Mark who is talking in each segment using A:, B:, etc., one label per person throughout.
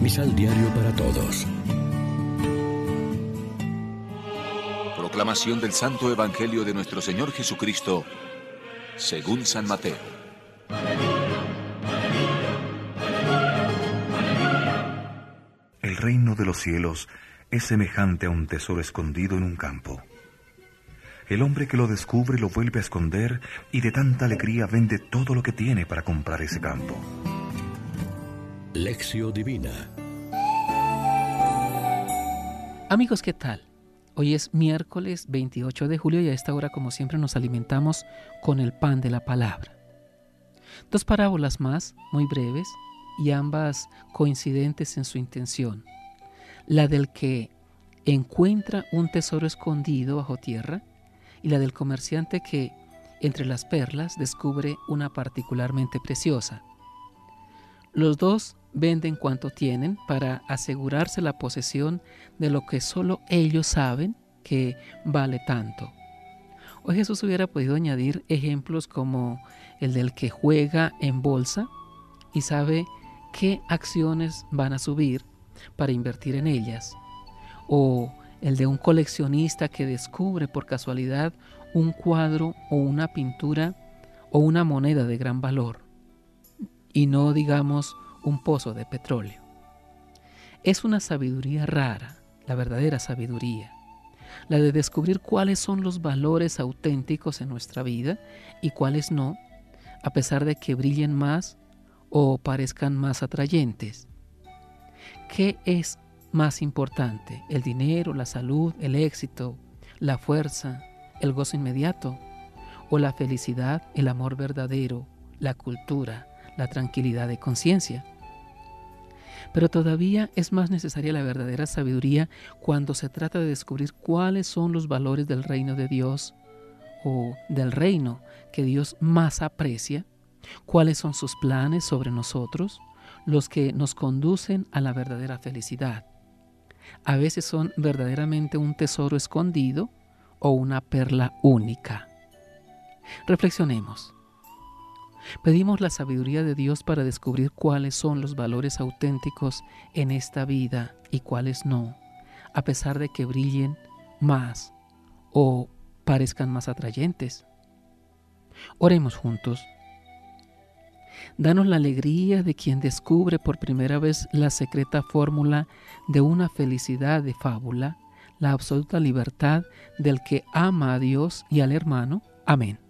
A: Misal Diario para Todos.
B: Proclamación del Santo Evangelio de nuestro Señor Jesucristo, según San Mateo.
C: El reino de los cielos es semejante a un tesoro escondido en un campo. El hombre que lo descubre lo vuelve a esconder y de tanta alegría vende todo lo que tiene para comprar ese campo.
A: Lección Divina
D: Amigos, ¿qué tal? Hoy es miércoles 28 de julio y a esta hora, como siempre, nos alimentamos con el pan de la palabra. Dos parábolas más, muy breves, y ambas coincidentes en su intención. La del que encuentra un tesoro escondido bajo tierra y la del comerciante que, entre las perlas, descubre una particularmente preciosa. Los dos venden cuanto tienen para asegurarse la posesión de lo que solo ellos saben que vale tanto. Hoy Jesús hubiera podido añadir ejemplos como el del que juega en bolsa y sabe qué acciones van a subir para invertir en ellas, o el de un coleccionista que descubre por casualidad un cuadro o una pintura o una moneda de gran valor, y no digamos un pozo de petróleo. Es una sabiduría rara, la verdadera sabiduría, la de descubrir cuáles son los valores auténticos en nuestra vida y cuáles no, a pesar de que brillen más o parezcan más atrayentes. ¿Qué es más importante? ¿El dinero, la salud, el éxito, la fuerza, el gozo inmediato? ¿O la felicidad, el amor verdadero, la cultura, la tranquilidad de conciencia? Pero todavía es más necesaria la verdadera sabiduría cuando se trata de descubrir cuáles son los valores del reino de Dios o del reino que Dios más aprecia, cuáles son sus planes sobre nosotros, los que nos conducen a la verdadera felicidad. A veces son verdaderamente un tesoro escondido o una perla única. Reflexionemos. Pedimos la sabiduría de Dios para descubrir cuáles son los valores auténticos en esta vida y cuáles no, a pesar de que brillen más o parezcan más atrayentes. Oremos juntos. Danos la alegría de quien descubre por primera vez la secreta fórmula de una felicidad de fábula, la absoluta libertad del que ama a Dios y al hermano. Amén.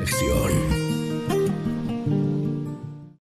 A: reflexión.